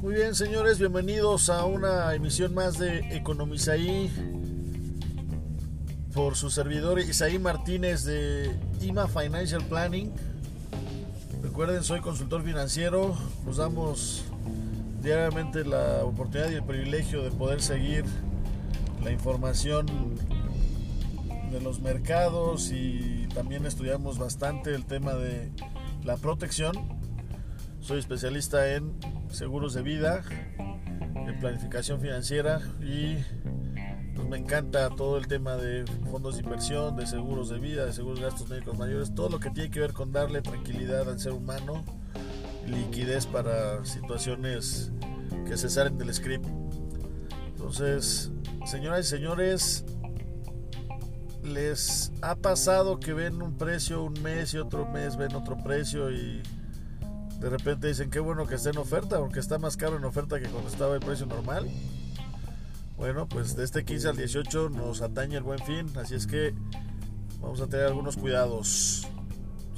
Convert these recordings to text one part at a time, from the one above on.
Muy bien, señores, bienvenidos a una emisión más de Economizaí por su servidor Isaí Martínez de IMA Financial Planning. Recuerden, soy consultor financiero, nos damos diariamente la oportunidad y el privilegio de poder seguir la información de los mercados y también estudiamos bastante el tema de la protección. Soy especialista en seguros de vida, en planificación financiera y pues, me encanta todo el tema de fondos de inversión, de seguros de vida, de seguros de gastos médicos mayores, todo lo que tiene que ver con darle tranquilidad al ser humano, liquidez para situaciones que se salen del script. Entonces, señoras y señores, ¿les ha pasado que ven un precio un mes y otro mes ven otro precio y de repente dicen qué bueno que está en oferta porque está más caro en oferta que cuando estaba el precio normal? Bueno, pues de este 15 al 18 nos atañe el buen fin, así es que vamos a tener algunos cuidados.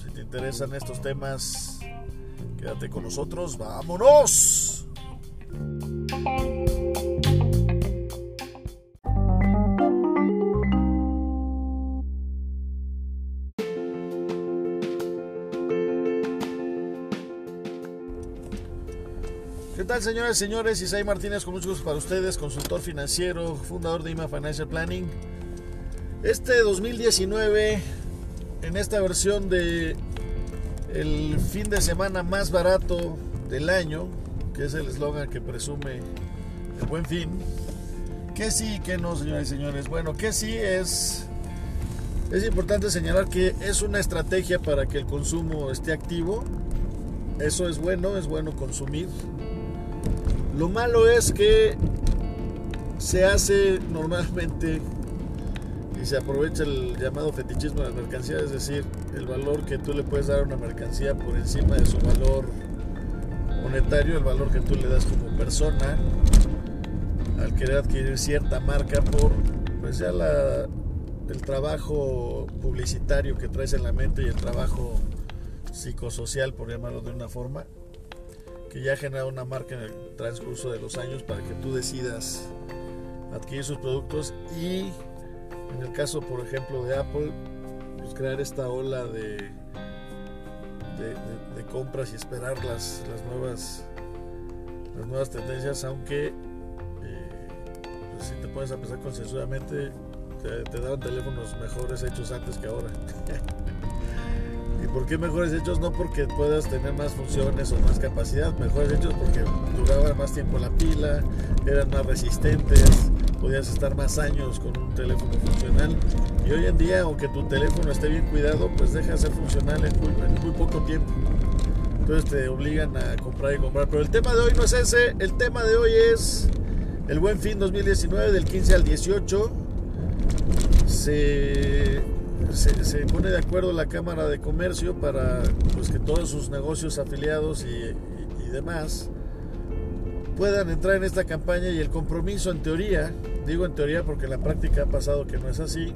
Si te interesan estos temas, quédate con nosotros, vámonos. Tal señoras y señores? Isai Martínez con mucho gusto para ustedes, consultor financiero, fundador de IMA Financial Planning. Este 2019, en esta versión de el fin de semana más barato del año, que es el eslogan que presume el buen fin, que sí que no, señoras y señores. Bueno, que sí es... Es importante señalar que es una estrategia para que el consumo esté activo. Eso es bueno, es bueno consumir, lo malo es que se hace normalmente y se aprovecha el llamado fetichismo de la mercancía, es decir, el valor que tú le puedes dar a una mercancía por encima de su valor monetario, el valor que tú le das como persona al querer adquirir cierta marca por pues ya la, el trabajo publicitario que traes en la mente y el trabajo psicosocial, por llamarlo de una forma que ya ha generado una marca en el transcurso de los años para que tú decidas adquirir sus productos y en el caso por ejemplo de Apple pues crear esta ola de, de, compras y esperar las, las, nuevas las nuevas tendencias aunque eh, pues si te pones a pensar concienzudamente te, te daban teléfonos mejores hechos antes que ahora ¿Y por qué mejores hechos? No porque puedas tener más funciones o más capacidad, mejores hechos porque duraba más tiempo la pila, eran más resistentes, podías estar más años con un teléfono funcional. Y hoy en día, aunque tu teléfono esté bien cuidado, pues deja de ser funcional en muy, en muy poco tiempo. Entonces te obligan a comprar y comprar. Pero el tema de hoy no es ese, el tema de hoy es el buen fin 2019 del 15 al 18. Se se, pone de acuerdo la Cámara de Comercio para pues, que todos sus negocios afiliados y, demás puedan entrar en esta campaña y el compromiso en teoría, digo en teoría porque en la práctica ha pasado que no es así,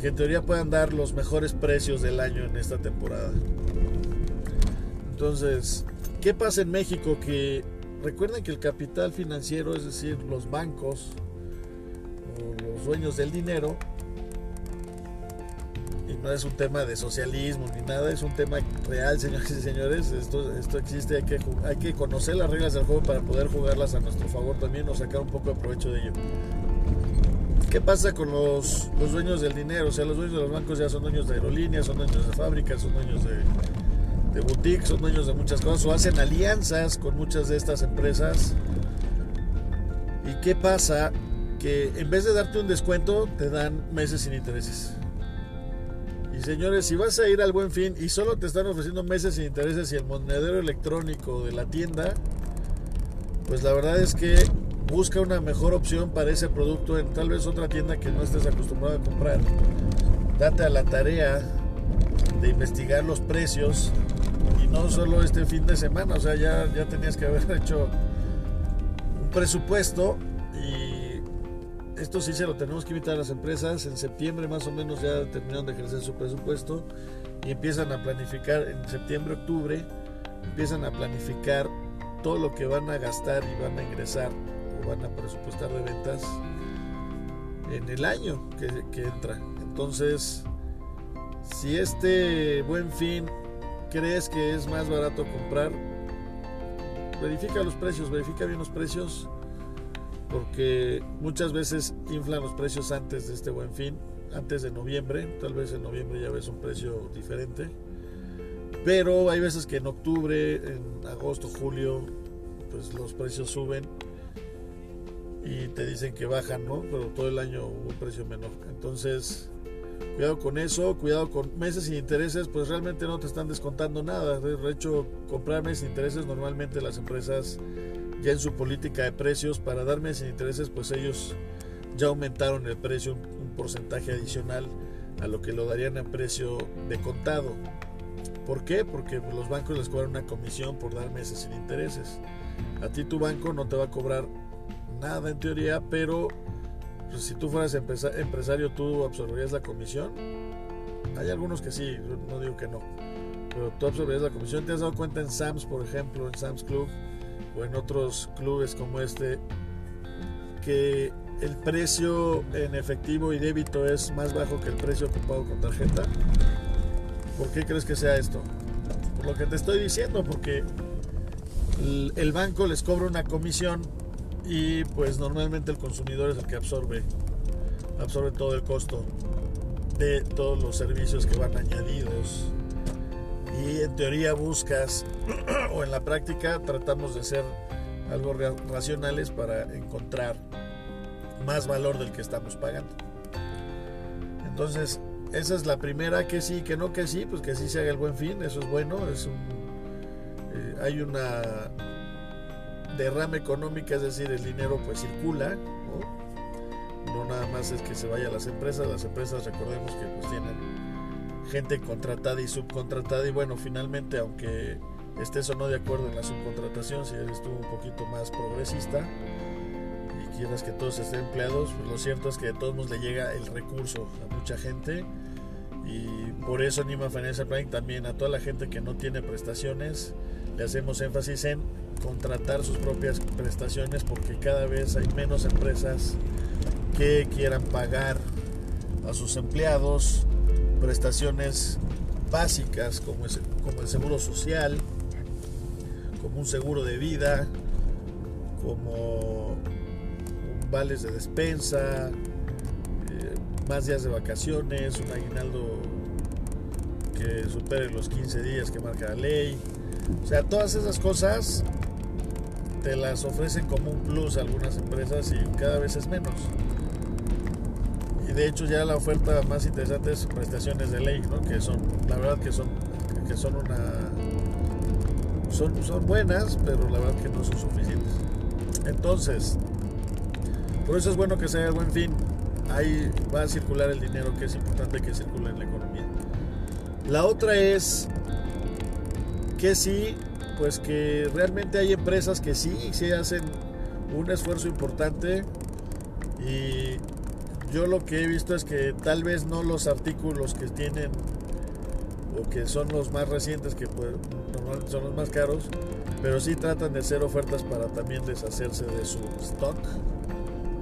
que en teoría puedan dar los mejores precios del año en esta temporada. Entonces, ¿qué pasa en México? Que recuerden que el capital financiero, es decir, los bancos o los dueños del dinero, no es un tema de socialismo ni nada, es un tema real, señores y señores. Esto, esto existe, hay que, hay que conocer las reglas del juego para poder jugarlas a nuestro favor también o sacar un poco de provecho de ello. ¿Qué pasa con los, los dueños del dinero? O sea, los dueños de los bancos ya son dueños de aerolíneas, son dueños de fábricas, son dueños de, de boutiques, son dueños de muchas cosas o hacen alianzas con muchas de estas empresas. ¿Y qué pasa? Que en vez de darte un descuento, te dan meses sin intereses. Y señores, si vas a ir al buen fin y solo te están ofreciendo meses sin intereses y el monedero electrónico de la tienda, pues la verdad es que busca una mejor opción para ese producto en tal vez otra tienda que no estés acostumbrado a comprar. Date a la tarea de investigar los precios y no solo este fin de semana, o sea, ya, ya tenías que haber hecho un presupuesto esto sí se lo tenemos que invitar a las empresas. En septiembre más o menos ya terminaron de ejercer su presupuesto y empiezan a planificar en septiembre, octubre, empiezan a planificar todo lo que van a gastar y van a ingresar o van a presupuestar de ventas en el año que, que entra. Entonces, si este buen fin crees que es más barato comprar, verifica los precios, verifica bien los precios, porque muchas veces inflan los precios antes de este buen fin, antes de noviembre, tal vez en noviembre ya ves un precio diferente, pero hay veces que en octubre, en agosto, julio, pues los precios suben y te dicen que bajan, ¿no? Pero todo el año hubo un precio menor. Entonces, Cuidado con eso, cuidado con meses sin intereses, pues realmente no te están descontando nada. De hecho, comprar meses sin intereses normalmente las empresas ya en su política de precios para dar meses sin intereses, pues ellos ya aumentaron el precio un, porcentaje adicional a lo que lo darían en precio de contado. ¿Por qué? Porque los bancos les cobran una comisión por dar meses sin intereses. A ti tu banco no te va a cobrar nada en teoría, pero pues, si tú fueras empresario, ¿tú absorberías la comisión? Hay algunos que sí, no digo que no. Pero tú absorberías la comisión. ¿Te has dado cuenta en Sam's, por ejemplo, en Sam's Club o en otros clubes como este, que el precio en efectivo y débito es más bajo que el precio ocupado con tarjeta? ¿Por qué crees que sea esto? Por lo que te estoy diciendo, porque el banco les cobra una comisión y pues normalmente el consumidor es el que absorbe absorbe todo el costo de todos los servicios que van añadidos y en teoría buscas o en la práctica tratamos de ser algo racionales para encontrar más valor del que estamos pagando entonces esa es la primera que sí que no que sí pues que sí se haga el buen fin eso es bueno es un eh, hay una derrama económica, es decir, el dinero pues circula, ¿no? no nada más es que se vaya a las empresas, las empresas recordemos que pues tienen gente contratada y subcontratada y bueno, finalmente aunque estés o no de acuerdo en la subcontratación, si eres tú un poquito más progresista y quieras que todos estén empleados, pues lo cierto es que de todos le llega el recurso a mucha gente y por eso Nima Financial Planning también a toda la gente que no tiene prestaciones le hacemos énfasis en contratar sus propias prestaciones porque cada vez hay menos empresas que quieran pagar a sus empleados prestaciones básicas como, como el seguro social, como un seguro de vida, como vales de despensa, eh, más días de vacaciones, un aguinaldo que supere los 15 días que marca la ley. O sea, todas esas cosas te las ofrecen como un plus algunas empresas y cada vez es menos. De hecho ya la oferta más interesante es prestaciones de ley, ¿no? que son, la verdad que son, que son una... Son, son buenas, pero la verdad que no son suficientes. Entonces, por eso es bueno que sea buen fin. Ahí va a circular el dinero, que es importante que circule en la economía. La otra es que sí pues que realmente hay empresas que sí, sí hacen un esfuerzo importante y yo lo que he visto es que tal vez no los artículos que tienen o que son los más recientes, que pues, son los más caros, pero sí tratan de hacer ofertas para también deshacerse de su stock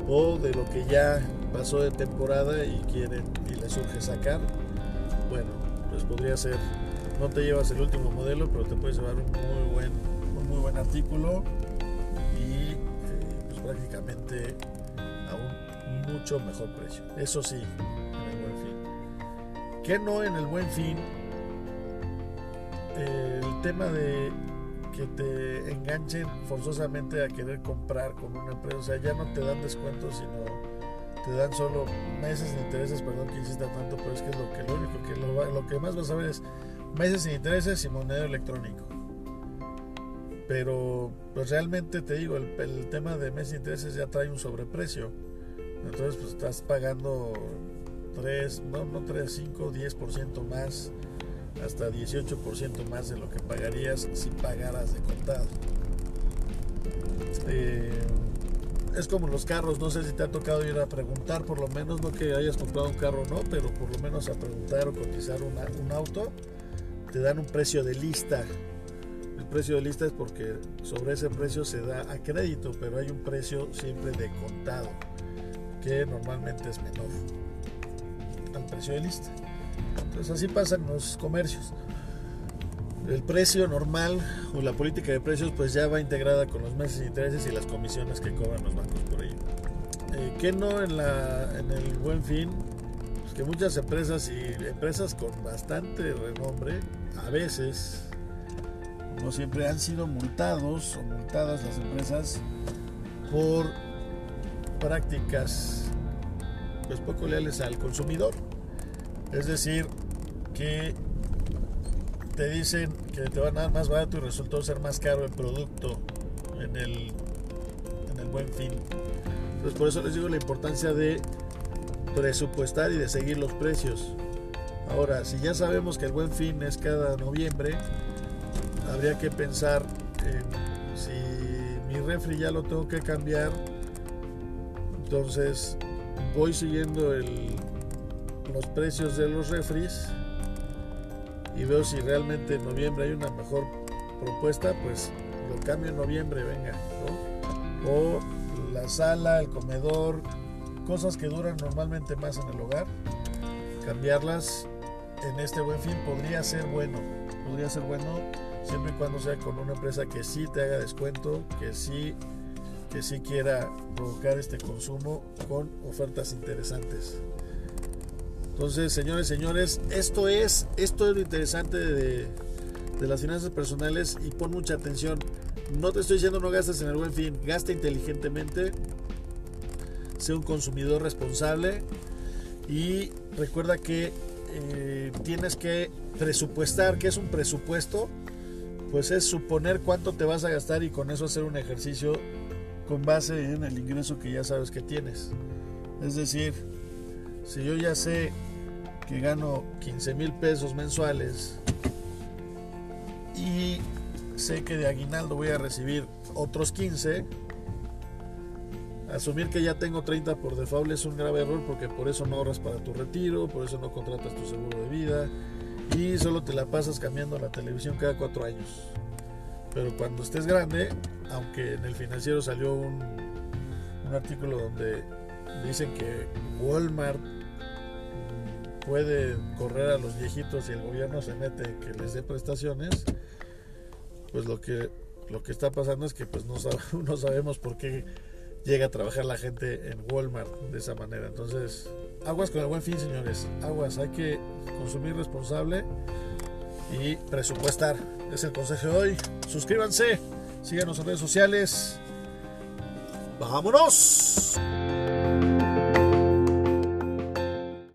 o de lo que ya pasó de temporada y quieren y les surge sacar. Bueno, pues podría ser no te llevas el último modelo, pero te puedes llevar un muy buen, un muy buen artículo y eh, pues prácticamente a un mucho mejor precio. Eso sí, en el buen fin. Que no en el buen fin, el tema de que te enganchen forzosamente a querer comprar con una empresa, o sea, ya no te dan descuentos, sino te dan solo meses de intereses, perdón que insista tanto, pero es que es lo que lo único que lo, que más vas a ver es meses sin intereses y moneda electrónico. Pero pues realmente te digo, el, tema de meses sin intereses ya trae un sobreprecio. Entonces pues estás pagando 3, no, no 3, 5, 10% más, hasta 18% más de lo que pagarías si pagaras de contado. Eh, es como los carros, no sé si te ha tocado ir a preguntar, por lo menos, no que hayas comprado un carro no, pero por lo menos a preguntar o cotizar un auto, te dan un precio de lista. El precio de lista es porque sobre ese precio se da a crédito, pero hay un precio siempre de contado, que normalmente es menor al precio de lista. Entonces así pasan los comercios el precio normal o la política de precios pues ya va integrada con los meses de intereses y las comisiones que cobran los bancos por ello. Eh, que no en, en el buen fin? Pues que muchas empresas y empresas con bastante renombre a veces no siempre han sido multados o multadas las empresas por prácticas pues poco leales al consumidor. Es decir, que te dicen que te van a dar más barato y resultó ser más caro el producto en el, en el buen fin. Entonces por eso les digo la importancia de presupuestar y de seguir los precios. Ahora, si ya sabemos que el buen fin es cada noviembre, habría que pensar en si mi refri ya lo tengo que cambiar, entonces voy siguiendo los precios de los refris y veo si realmente en noviembre hay una mejor propuesta, pues lo cambio en noviembre, venga. O la sala, el comedor, cosas que duran normalmente más en el hogar, cambiarlas en este buen fin podría ser bueno, podría ser bueno siempre y cuando sea con una empresa que sí te haga descuento, que sí que sí quiera provocar este consumo con ofertas interesantes. Entonces, señores, señores, esto es, esto es lo interesante de, las finanzas personales y pon mucha atención. No te estoy diciendo no gastes en el buen fin, gasta inteligentemente, sé un consumidor responsable y recuerda que eh, tienes que presupuestar, ¿qué es un presupuesto? Pues es suponer cuánto te vas a gastar y con eso hacer un ejercicio con base en el ingreso que ya sabes que tienes. Es decir, si yo ya sé que gano 15 mil pesos mensuales y sé que de aguinaldo voy a recibir otros 15, asumir que ya tengo 30 por default es un grave error porque por eso no ahorras para tu retiro, por eso no contratas tu seguro de vida y solo te la pasas cambiando la televisión cada cuatro años. Pero cuando estés grande, aunque en el financiero salió un, un artículo donde dicen que Walmart puede correr a los viejitos y el gobierno se mete que les dé prestaciones, pues lo que lo que está pasando es que pues no, no sabemos por qué llega a trabajar la gente en Walmart de esa manera. Entonces, aguas con el buen fin, señores. Aguas, hay que consumir responsable y presupuestar. Es el consejo de hoy. Suscríbanse, síganos en redes sociales. ¡Vámonos!